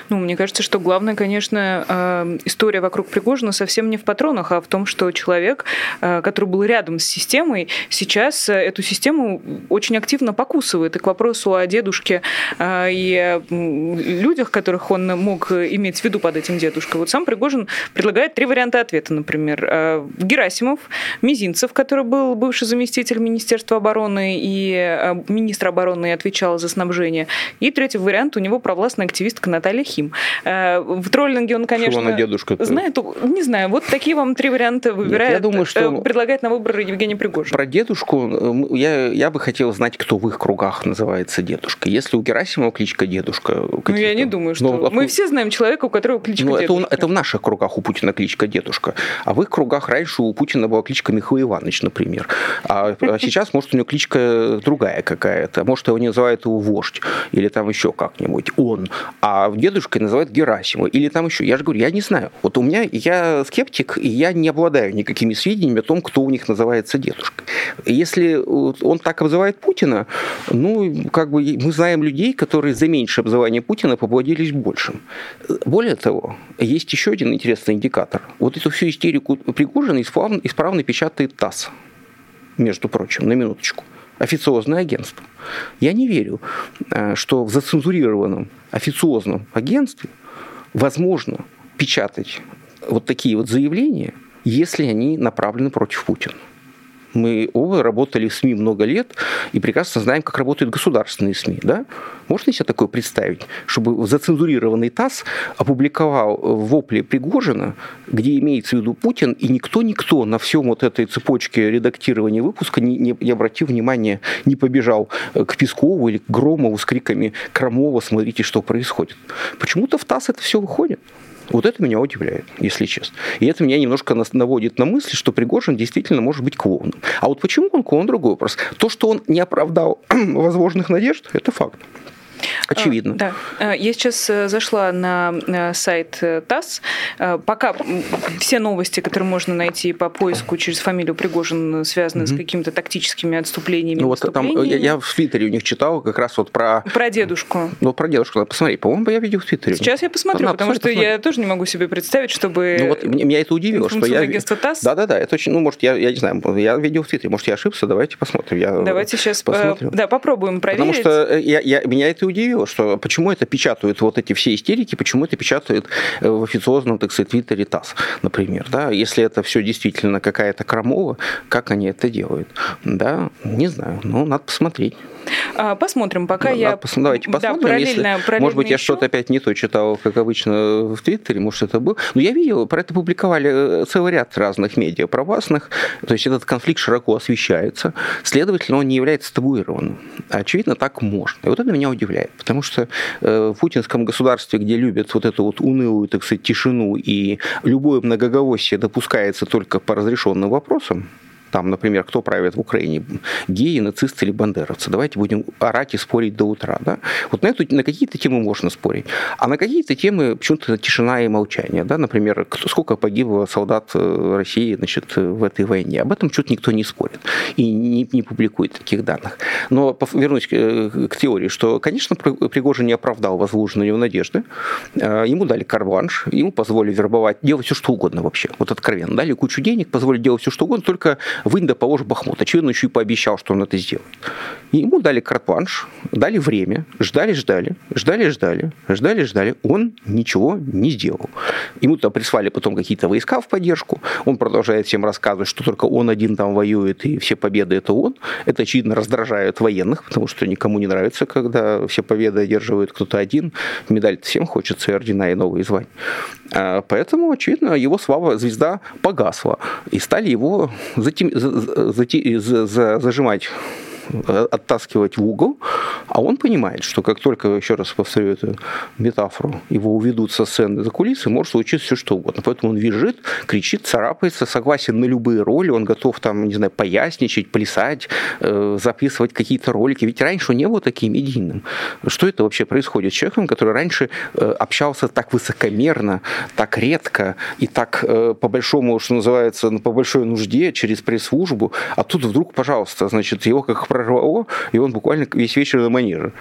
Ну, мне кажется, что главное, конечно, э, история вокруг Пригожина совсем не в патронах, а в том, что человек, э, который был рядом с системой, сейчас э, эту систему очень активно покусывает. И к вопросу о дедушке и людях, которых он мог иметь в виду под этим дедушкой. Вот сам Пригожин предлагает три варианта ответа, например. Герасимов, Мизинцев, который был бывший заместитель Министерства обороны и министр обороны и отвечал за снабжение. И третий вариант у него провластная активистка Наталья Алихим. Э, в троллинге он, конечно, Шивана дедушка знает, не знаю, вот такие вам три варианта выбирает, Нет, я думаю, что э, предлагает на выбор Евгений Пригожин. Про дедушку э, я, я бы хотел знать, кто в их кругах называется дедушка. Если у Герасимова кличка дедушка... Ну, я не думаю, что... Ну, Мы все знаем человека, у которого кличка ну, дедушка. Это, это в наших кругах у Путина кличка дедушка. А в их кругах раньше у Путина была кличка Михаил Иванович, например. А, а сейчас, может, у него кличка другая какая-то. Может, его называют его вождь. Или там еще как-нибудь. Он. А дедушкой называют Герасимова, или там еще. Я же говорю, я не знаю. Вот у меня, я скептик, и я не обладаю никакими сведениями о том, кто у них называется дедушкой. Если он так обзывает Путина, ну, как бы мы знаем людей, которые за меньшее обзывание Путина поплодились большим. Более того, есть еще один интересный индикатор. Вот эту всю истерику Пригожина исправно, исправно печатает ТАСС, между прочим, на минуточку официозное агентство. Я не верю, э, что в зацензурированном официозном агентстве возможно печатать вот такие вот заявления, если они направлены против Путина. Мы оба работали в СМИ много лет и прекрасно знаем, как работают государственные СМИ. Да? Можно себе такое представить, чтобы зацензурированный ТАСС опубликовал вопли Пригожина, где имеется в виду Путин, и никто-никто на всем вот этой цепочке редактирования выпуска не, не, не обратил внимания, не побежал к Пескову или к Громову с криками «Крамова, смотрите, что происходит». Почему-то в ТАСС это все выходит. Вот это меня удивляет, если честно. И это меня немножко наводит на мысль, что Пригожин действительно может быть клоуном. А вот почему он клоун, другой вопрос. То, что он не оправдал [clears throat] возможных надежд, это факт. Очевидно. Да. А, я сейчас э, зашла на сайт э, ТАСС. Пока все новости, которые можно найти по поиску через фамилию Пригожин, связаны угу. с какими-то тактическими отступлениями. Ну вот там я, я в Твиттере у них читал как раз вот про... Про дедушку. Ну, про дедушку. Посмотри, по-моему, я видел в Твиттере. Сейчас я посмотрю, там, потому посмотри, что посмотри. я тоже не могу себе представить, чтобы... Ну вот меня это удивило, что я... ТАСС? Да-да-да, это очень... Ну, может, я, я не знаю, я видел в Твиттере, может, я ошибся, давайте посмотрим. Я давайте сейчас э, посмотрю. да, попробуем проверить. Потому что я, я, меня это удивило, что почему это печатают вот эти все истерики, почему это печатают э, в официозном, так сказать, Твиттере ТАСС, например, да, если это все действительно какая-то крамова, как они это делают, да, не знаю, но надо посмотреть. А, посмотрим, пока я... Пос... Давайте посмотрим, да, параллельно, если, параллельно может быть, еще... я что-то опять не то читал, как обычно в Твиттере, может, это был. Но я видел, про это публиковали э, целый ряд разных медиа правастных, то есть этот конфликт широко освещается, следовательно, он не является табуированным. Очевидно, так можно. И вот это меня удивляет, потому что э, в путинском государстве, где любят вот эту вот унылую, так сказать, тишину и любое многоголосие допускается только по разрешенным вопросам, там, например, кто правит в Украине, геи, нацисты или бандеровцы. Давайте будем орать и спорить до утра. Да? Вот на, эту, на какие-то темы можно спорить, а на какие-то темы почему-то тишина и молчание. Да? Например, кто, сколько погибло солдат э, России значит, в этой войне. Об этом что-то никто не спорит и не, не публикует таких данных. Но вернусь к, э, к теории, что, конечно, Пригожин не оправдал возложенные его надежды. Э, ему дали карванш, ему позволили вербовать, делать все, что угодно вообще. Вот откровенно. Дали кучу денег, позволили делать все, что угодно, только вынь да положь Бахмут. Очевидно, еще и пообещал, что он это сделает. И ему дали карт-планш, дали время, ждали-ждали, ждали-ждали, ждали-ждали. Он ничего не сделал. Ему там прислали потом какие-то войска в поддержку. Он продолжает всем рассказывать, что только он один там воюет, и все победы это он. Это, очевидно, раздражает военных, потому что никому не нравится, когда все победы одерживает кто-то один. Медаль всем хочется, и ордена, и новые звания. А, поэтому, очевидно, его слава, звезда погасла. И стали его затем, за, за, за, зажимать оттаскивать в угол, а он понимает, что как только, еще раз повторю эту метафору, его уведут со сцены за кулисы, может случиться все что угодно. Поэтому он визжит, кричит, царапается, согласен на любые роли, он готов там, не знаю, поясничать, плясать, э, записывать какие-то ролики. Ведь раньше он не был таким медийным. Что это вообще происходит с человеком, который раньше э, общался так высокомерно, так редко и так по большому, что называется, по большой нужде через пресс-службу, а тут вдруг, пожалуйста, значит, его как прорвало, и он буквально весь вечер на манеже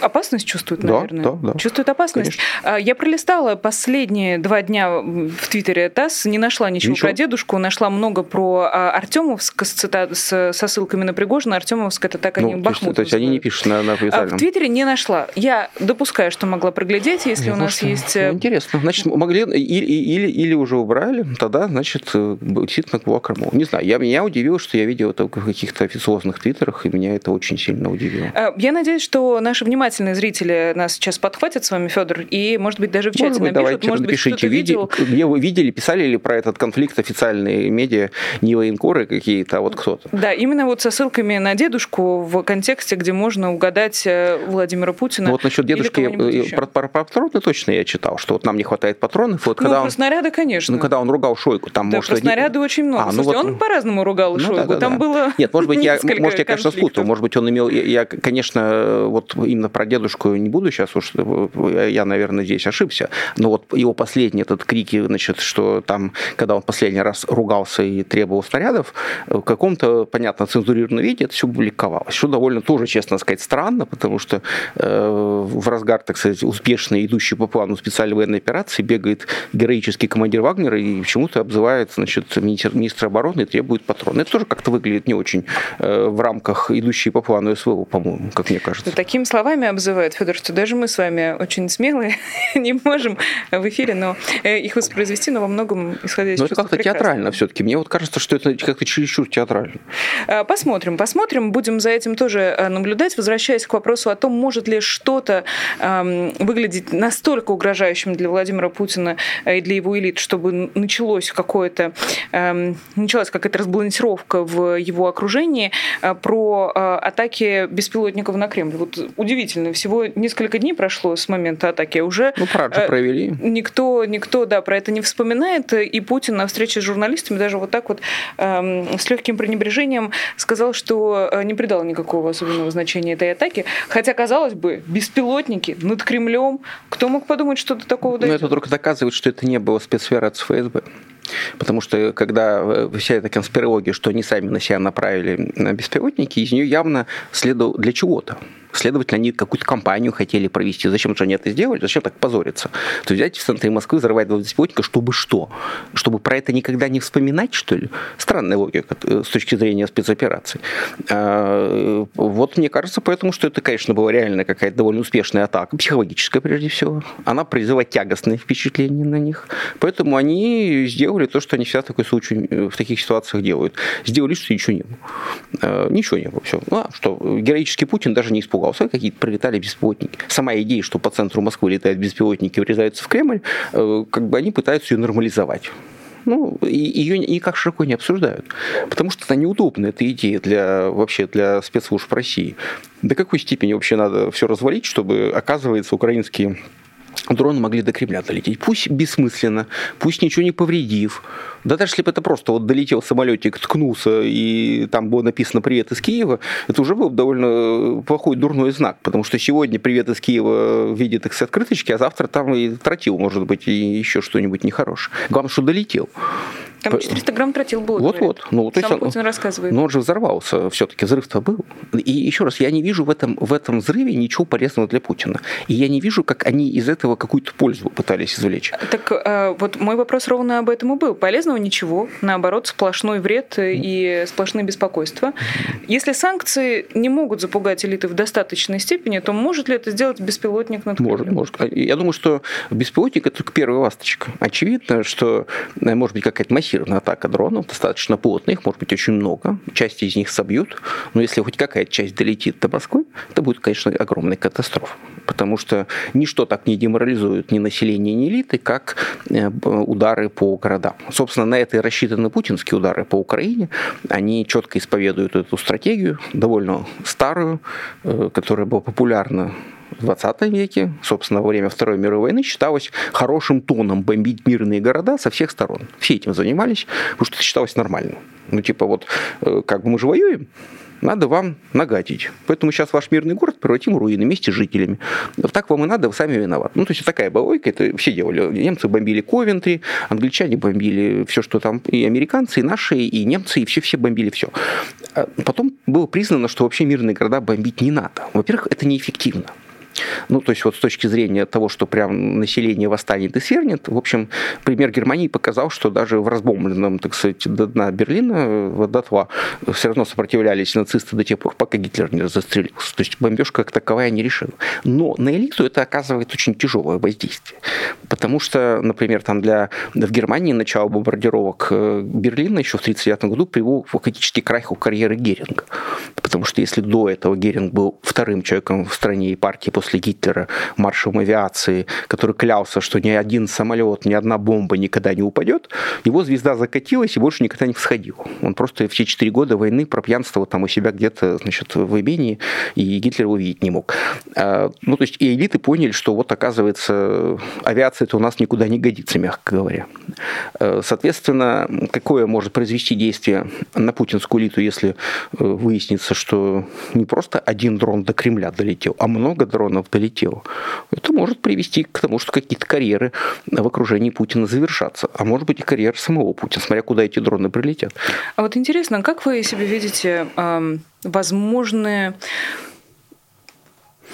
опасность чувствует, наверное. Да, да, да. Чувствует опасность. Конечно. А, я пролистала последние два дня в Твиттере ТАСС, не нашла ничего, ничего. про дедушку, нашла много про а, Артемовск с, цитат, с, со ссылками на Пригожина. Артемовск это так они ну, Бахмут. То есть, то есть они не пишут на, на официальном. А в Твиттере не нашла. Я допускаю, что могла проглядеть, если Нет, у нас есть... Э, ну, интересно. Значит, могли или, или, или уже убрали, тогда, значит, э, действительно корму. Не знаю, я, меня удивило, что я видел это в каких-то официозных твиттерах, и меня это очень сильно удивило. Я надеюсь, что наши внимательные зрители нас сейчас подхватят с вами, Федор, и, может быть, даже в чате может быть, напишут, давайте, может напишите, быть, видел. Где вы видели, писали ли про этот конфликт официальные медиа, не военкоры какие-то, а вот кто-то? Да, именно вот со ссылками на дедушку в контексте, где можно угадать э, Владимира Путина. Ну, вот насчет дедушки, э, про, про, про патроны точно я читал, что вот нам не хватает патронов. Вот ну, когда про он, снаряды, конечно. Ну, когда он ругал Шойку, там, да, может... про снаряды один... очень много. А, ну, Слушайте, вот... он по-разному ругал ну, Шойгу, да, да, там да. было Нет, может быть, [laughs] я, может, я, конечно, спутал. Может быть, он имел... Я, я, конечно, вот именно про дедушку не буду сейчас уж э, я, наверное, здесь ошибся, но вот его последний этот крики, значит, что там, когда он последний раз ругался и требовал снарядов, в каком-то, понятно, цензурированном виде это все публиковалось, что довольно тоже, честно сказать, странно, потому что э, в разгар, так сказать, успешно идущей по плану специальной военной операции бегает героический командир Вагнера и почему-то обзывает, значит, министр, министра обороны и требует патроны. Это тоже как-то выглядит не очень э, в рамках идущей по плану СВО, по-моему, как мне кажется. Такими словами обзывает Федор, что даже мы с вами очень смелые, [laughs] не можем в эфире но э, их воспроизвести, но во многом исходя из Но это как-то театрально все-таки. Мне вот кажется, что это как-то чересчур театрально. Э, посмотрим, посмотрим. Будем за этим тоже э, наблюдать. Возвращаясь к вопросу о том, может ли что-то выглядеть настолько угрожающим для Владимира Путина и для его элит, чтобы началось какое-то, началась какая-то разбалансировка в его окружении про атаки беспилотников на Кремль. Вот удивительно, всего несколько дней прошло с момента атаки, уже ну, парад же э, провели. Никто, никто, да, про это не вспоминает. И Путин на встрече с журналистами даже вот так вот эм, с легким пренебрежением сказал, что э, не придал никакого особенного значения этой атаке. Хотя, казалось бы, беспилотники над Кремлем. Кто мог подумать, что до такого дойдет? Но это только доказывает, что это не было спецсфера от ФСБ. Потому что когда э, вся эта конспирология, что они сами на себя направили на беспилотники, из нее явно следовало для чего-то. Следовательно, они какую-то кампанию хотели провести. Зачем же они это сделали? Зачем так позориться? То есть взять в центре Москвы, взорвать два беспилотника, чтобы что? Чтобы про это никогда не вспоминать, что ли? Странная логика э, с точки зрения спецопераций. А, вот мне кажется, поэтому, что это, конечно, была реально какая-то довольно успешная атака, психологическая прежде всего. Она произвела тягостное впечатление на них. Поэтому они сделали то, что они всегда в, такой случай, э, в таких ситуациях делают. Сделали, что ничего не было. Ничего не было. Все. А, что героический Путин даже не испугался какие-то прилетали беспилотники. Сама идея, что по центру Москвы летают беспилотники и врезаются в Кремль, э, как бы они пытаются ее нормализовать. Ну, ее никак широко не обсуждают. Потому что это неудобно, эта идея для, вообще для спецслужб России. До какой степени вообще надо все развалить, чтобы, оказывается, украинские дроны могли до Кремля долететь. Пусть бессмысленно, пусть ничего не повредив. Да даже если бы это просто вот долетел самолетик, ткнулся, и там было написано «Привет из Киева», это уже был довольно плохой, дурной знак, потому что сегодня «Привет из Киева» видит их с открыточки, а завтра там и тротил, может быть, и еще что-нибудь нехорошее. Главное, что долетел. Там 400 грамм тротил было. Вот-вот. Ну, то Сам есть Путин он, рассказывает. Но он же взорвался. Все-таки взрыв-то был. И еще раз, я не вижу в этом, в этом взрыве ничего полезного для Путина. И я не вижу, как они из этого какую-то пользу пытались извлечь. Так э, вот мой вопрос ровно об этом и был. Полезного ничего. Наоборот, сплошной вред и сплошные беспокойства. Если санкции не могут запугать элиты в достаточной степени, то может ли это сделать беспилотник над Может, может. Я думаю, что беспилотник – это только первая ласточка. Очевидно, что э, может быть какая-то массированная атака дронов, достаточно плотная, их может быть очень много, часть из них собьют, но если хоть какая-то часть долетит до Москвы, это будет, конечно, огромная катастрофа, потому что ничто так не деморализует ни население, ни элиты, как э, удары по городам. Собственно, на это и рассчитаны путинские удары по Украине. Они четко исповедуют эту стратегию, довольно старую, э, которая была популярна в 20 веке, собственно, во время Второй мировой войны, считалось хорошим тоном бомбить мирные города со всех сторон. Все этим занимались, потому что это считалось нормальным. Ну, типа вот, э, как бы мы же воюем, надо вам нагадить. Поэтому сейчас ваш мирный город превратим в руины вместе с жителями. Так вам и надо, вы сами виноваты. Ну, то есть такая балойка, это все делали. Немцы бомбили Ковентри, англичане бомбили все, что там, и американцы, и наши, и немцы, и все-все бомбили все. А потом было признано, что вообще мирные города бомбить не надо. Во-первых, это неэффективно. Ну, то есть вот с точки зрения того, что прям население восстанет и свернет, в общем, пример Германии показал, что даже в разбомбленном, так сказать, до дна Берлина, до тла, все равно сопротивлялись нацисты до тех пор, пока Гитлер не застрелился. То есть бомбежка как таковая не решила. Но на элиту это оказывает очень тяжелое воздействие. Потому что, например, там для, в Германии начало бомбардировок э, Берлина еще в 1939 году привело фактически к краху карьеры Геринга. Потому что если до этого Геринг был вторым человеком в стране и партии после Гитлера маршалом авиации, который клялся, что ни один самолет, ни одна бомба никогда не упадет, его звезда закатилась и больше никогда не всходила. Он просто все четыре года войны пропьянствовал там у себя где-то значит, в имении, и Гитлер его видеть не мог. А, ну, то есть и элиты поняли, что вот, оказывается, авиация-то у нас никуда не годится, мягко говоря. А, соответственно, какое может произвести действие на путинскую элиту, если э, выяснится, что не просто один дрон до Кремля долетел, а много дронов дронов долетело. Это может привести к тому, что какие-то карьеры в окружении Путина завершатся. А может быть и карьера самого Путина, смотря куда эти дроны прилетят. А вот интересно, как вы себе видите э, возможные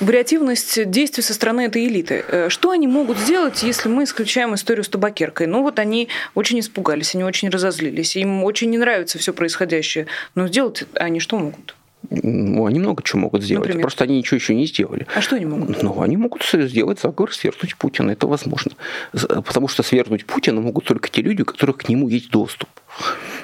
вариативность действий со стороны этой элиты. Э, что они могут сделать, если мы исключаем историю с табакеркой? Ну вот они очень испугались, они очень разозлились, им очень не нравится все происходящее. Но сделать они что могут? Ну, они много чего могут сделать. Например? Просто они ничего еще не сделали. А что они могут? Ну, они могут сделать заговор, свергнуть Путина. Это возможно. Потому что свергнуть Путина могут только те люди, у которых к нему есть доступ.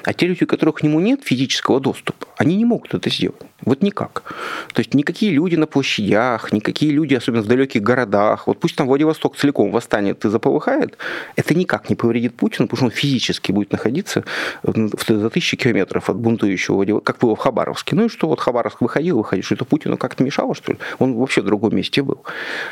А те люди, у которых к нему нет физического доступа, они не могут это сделать. Вот никак. То есть никакие люди на площадях, никакие люди, особенно в далеких городах, вот пусть там Владивосток целиком восстанет и заполыхает, это никак не повредит Путину, потому что он физически будет находиться за тысячи километров от бунтующего Владивостока, как было в Хабаровске. Ну и что, вот Хабаровск выходил, выходил, что это Путину как-то мешало, что ли? Он вообще в другом месте был.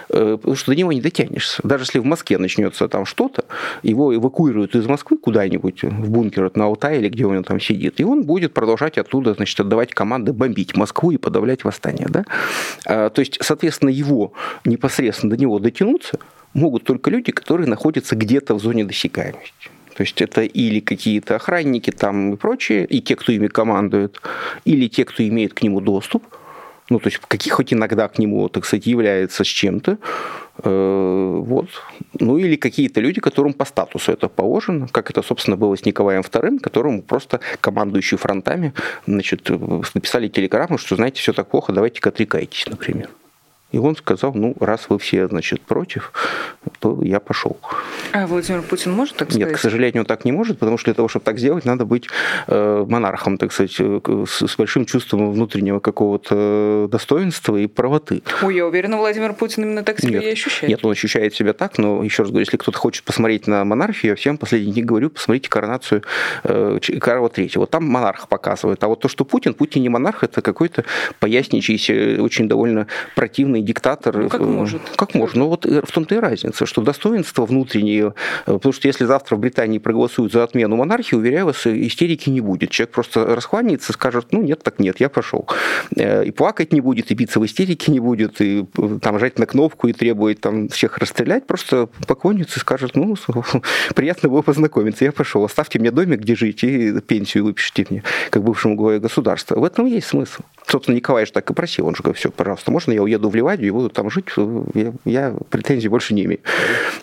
Э, потому что до него не дотянешься. Даже если в Москве начнется там что-то, его эвакуируют из Москвы куда-нибудь в бункер на Алтае или где он там сидит, и он будет продолжать оттуда, значит, отдавать команды бомбить Москву и подавлять восстание, да? А, то есть, соответственно, его непосредственно до него дотянуться могут только люди, которые находятся где-то в зоне досягаемости. То есть это или какие-то охранники там и прочие, и те, кто ими командует, или те, кто имеет к нему доступ, ну, то есть каких хоть иногда к нему, так сказать, является с чем-то, вот. Ну или какие-то люди, которым по статусу это положено, как это, собственно, было с Николаем II, которому просто командующий фронтами значит, написали телеграмму, что, знаете, все так плохо, давайте-ка отрекайтесь, например. И он сказал, ну, раз вы все, значит, против, то я пошел. А Владимир Путин может так сказать? Нет, к сожалению, он так не может, потому что для того, чтобы так сделать, надо быть э, монархом, так сказать, э, с, большим чувством внутреннего какого-то достоинства и правоты. Ой, я уверена, Владимир Путин именно так себя нет, и ощущает. Нет, он ощущает себя так, но еще раз говорю, если кто-то хочет посмотреть на монархию, я всем последние дни говорю, посмотрите коронацию э, Карла III. Там монарх показывает. А вот то, что Путин, Путин не монарх, это какой-то поясничающийся, очень довольно противный тотальный диктатор. Ну, как может. Как может. Ну, вот в том-то и разница, что достоинство внутреннее, потому что если завтра в Британии проголосуют за отмену монархии, уверяю вас, истерики не будет. Человек просто раскланяется, скажет, ну, нет, так нет, я пошел. И плакать не будет, и биться в истерике не будет, и там жать на кнопку и требует там всех расстрелять, просто поклонится и скажет, ну, [laughs] приятно было познакомиться, я пошел, оставьте мне домик, где жить, и пенсию выпишите мне, как бывшему главе государства. В этом есть смысл. Собственно, Николай же так и просил, он же говорит, все, пожалуйста, можно я уеду в Ливадию и буду там жить, я, я претензий больше не имею.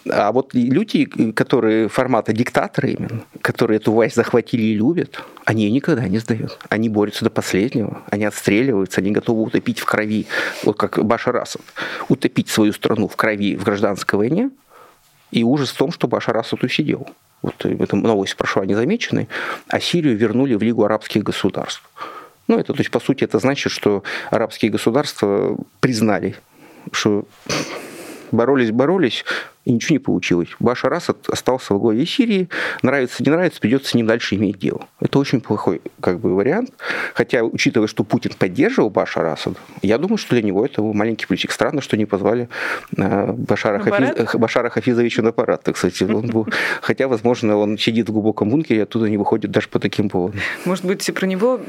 А вот люди, которые формата диктатора именно, которые эту власть захватили и любят, они ее никогда не сдают. Они борются до последнего, они отстреливаются, они готовы утопить в крови, вот как Башар Асад, утопить свою страну в крови в гражданской войне, и ужас в том, что Башар Асад усидел. Вот эта новость прошла незамеченной, а Сирию вернули в Лигу арабских государств. Ну, это, то есть, по сути, это значит, что арабские государства признали, что боролись, боролись, и ничего не получилось. Башар Асад остался во главе Сирии. Нравится, не нравится, придется с ним дальше иметь дело. Это очень плохой как бы, вариант. Хотя, учитывая, что Путин поддерживал Башара Асада, я думаю, что для него это маленький плюсик. Странно, что не позвали э, Башара, Хафиз, [laughs] Башара Хафизовича на парад, кстати. Он был, [laughs] хотя, возможно, он сидит в глубоком бункере, оттуда не выходит даже по таким поводам. Может быть, и про него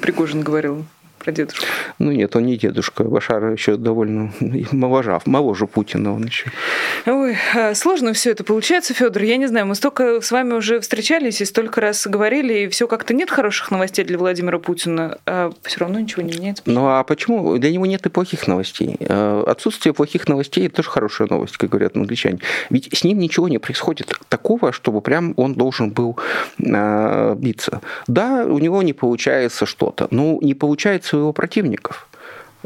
Пригожин говорил? Про дедушку? Ну нет, он не дедушка. Башар еще довольно моложав, моложе Путина он еще. Ой, а, сложно все это получается, Федор. Я не знаю, мы столько с вами уже встречались и столько раз говорили, и все как-то нет хороших новостей для Владимира Путина, а все равно ничего не меняется. Ну а почему? Для него нет и плохих новостей. А, отсутствие плохих новостей – это тоже хорошая новость, как говорят англичане. Ведь с ним ничего не происходит такого, чтобы прям он должен был а, биться. Да, у него не получается что-то, но не получается своего противников.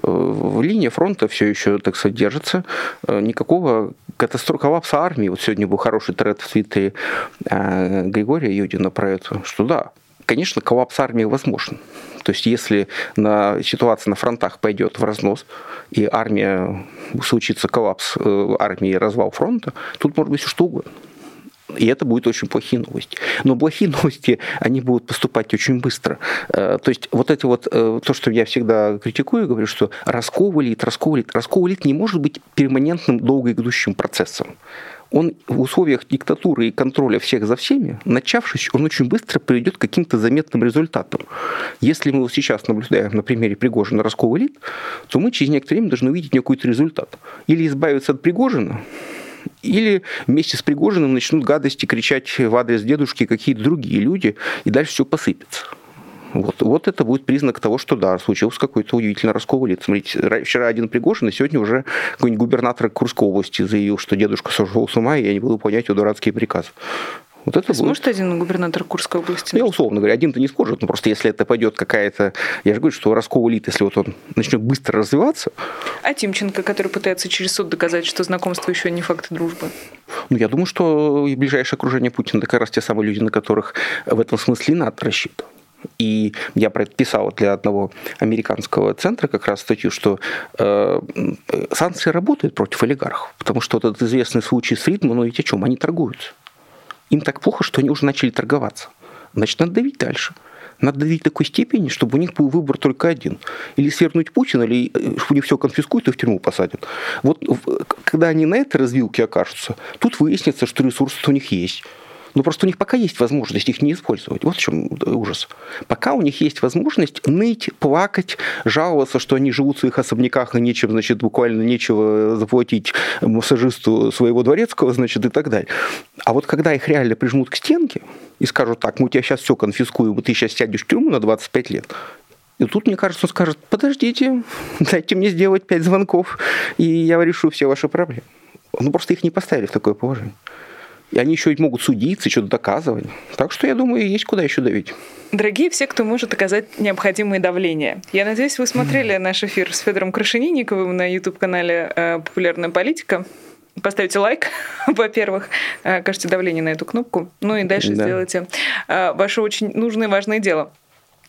Э, линия фронта все еще, так сказать, держится. Э, никакого катастрофы, коллапса армии. Вот сегодня был хороший тред в твиттере э, Григория Юдина про это, что да, конечно, коллапс армии возможен. То есть если на, ситуация на фронтах пойдет в разнос, и армия, случится коллапс армии, развал фронта, тут может быть что угодно. И это будет очень плохие новости. Но плохие [laughs] новости, они будут поступать очень быстро. Э, то есть вот это вот, э, то, что я всегда критикую, говорю, что расковывает, расковывает. Расковывает не может быть перманентным, долго идущим процессом. Он в условиях диктатуры и контроля всех за всеми, начавшись, он очень быстро приведет к каким-то заметным результатам. Если мы сейчас наблюдаем на примере Пригожина расковывает, то мы через некоторое время должны увидеть какой-то результат. Или избавиться от Пригожина, или вместе с Пригожиным начнут гадости кричать в адрес дедушки какие-то другие люди, и дальше все посыпется. Вот, вот это будет признак того, что да, случился какой-то удивительно раскол. Смотрите, вчера один Пригожин, и сегодня уже какой-нибудь губернатор Курской области заявил, что дедушка сошел с ума, и я не буду понять его дурацкие приказы. Вот это Сможет будет... один губернатор Курской области? Я условно говоря, один-то не сможет, но просто если это пойдет какая-то... Я же говорю, что Роскова Лит, если вот он начнет быстро развиваться... А Тимченко, который пытается через суд доказать, что знакомство еще не факт дружбы? Ну, я думаю, что и ближайшее окружение Путина, это как раз те самые люди, на которых в этом смысле надо рассчитывать. И я писал для одного американского центра как раз статью, что э, санкции работают против олигархов, потому что вот этот известный случай с Фридманом, ведь о чем? Они торгуются. Им так плохо, что они уже начали торговаться. Значит, надо давить дальше. Надо давить такой степени, чтобы у них был выбор только один. Или свергнуть Путина, или э, у них все конфискуют и в тюрьму посадят. Вот когда они на этой развилке окажутся, тут выяснится, что ресурсы у них есть. Но просто у них пока есть возможность их не использовать. Вот в чем ужас. Пока у них есть возможность ныть, плакать, жаловаться, что они живут в своих особняках и нечем, значит, буквально нечего заплатить массажисту своего дворецкого, значит, и так далее. А вот когда их реально прижмут к стенке и скажут, так, мы тебя сейчас все конфискуем, и ты сейчас сядешь в тюрьму на 25 лет, и тут, мне кажется, он скажет, подождите, [laughs] дайте мне сделать пять звонков, и я решу все ваши проблемы. Ну, просто их не поставили в такое положение. И они еще могут судиться, что-то доказывать. Так что, я думаю, есть куда еще давить. Дорогие все, кто может оказать необходимое давление. Я надеюсь, вы смотрели наш эфир с Федором Крашенинниковым на YouTube-канале э, «Популярная политика». Поставите лайк, [laughs] во-первых, э, окажите давление на эту кнопку, ну и дальше да. сделайте э, ваше очень нужное и важное дело.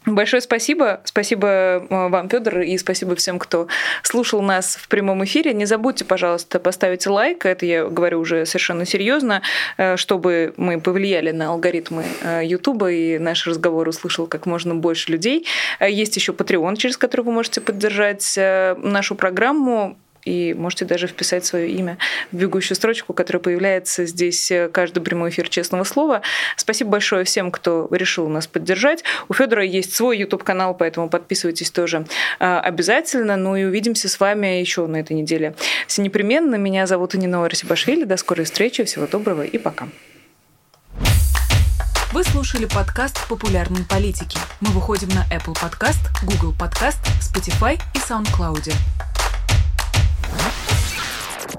Большое спасибо. Спасибо э, вам, Федор, и спасибо всем, кто слушал нас в прямом эфире. Не забудьте, пожалуйста, поставить лайк. Это я говорю уже совершенно серьезно, э, чтобы мы повлияли на алгоритмы э, Ютуба и наш разговор услышал как можно больше людей. Есть еще Patreon, через который вы можете поддержать нашу программу и можете даже вписать свое имя в бегущую строчку, которая появляется здесь э, каждый прямой эфир честного слова. Спасибо большое всем, кто решил нас поддержать. У Федора есть свой YouTube-канал, поэтому подписывайтесь тоже э, обязательно. Ну и увидимся с вами еще на этой неделе. Все непременно. Меня зовут Нина Расибашвили. До скорой встречи. Всего доброго и пока. Вы слушали подкаст «Популярные политики». Мы выходим на Apple Podcast, Google Podcast, Spotify и SoundCloud.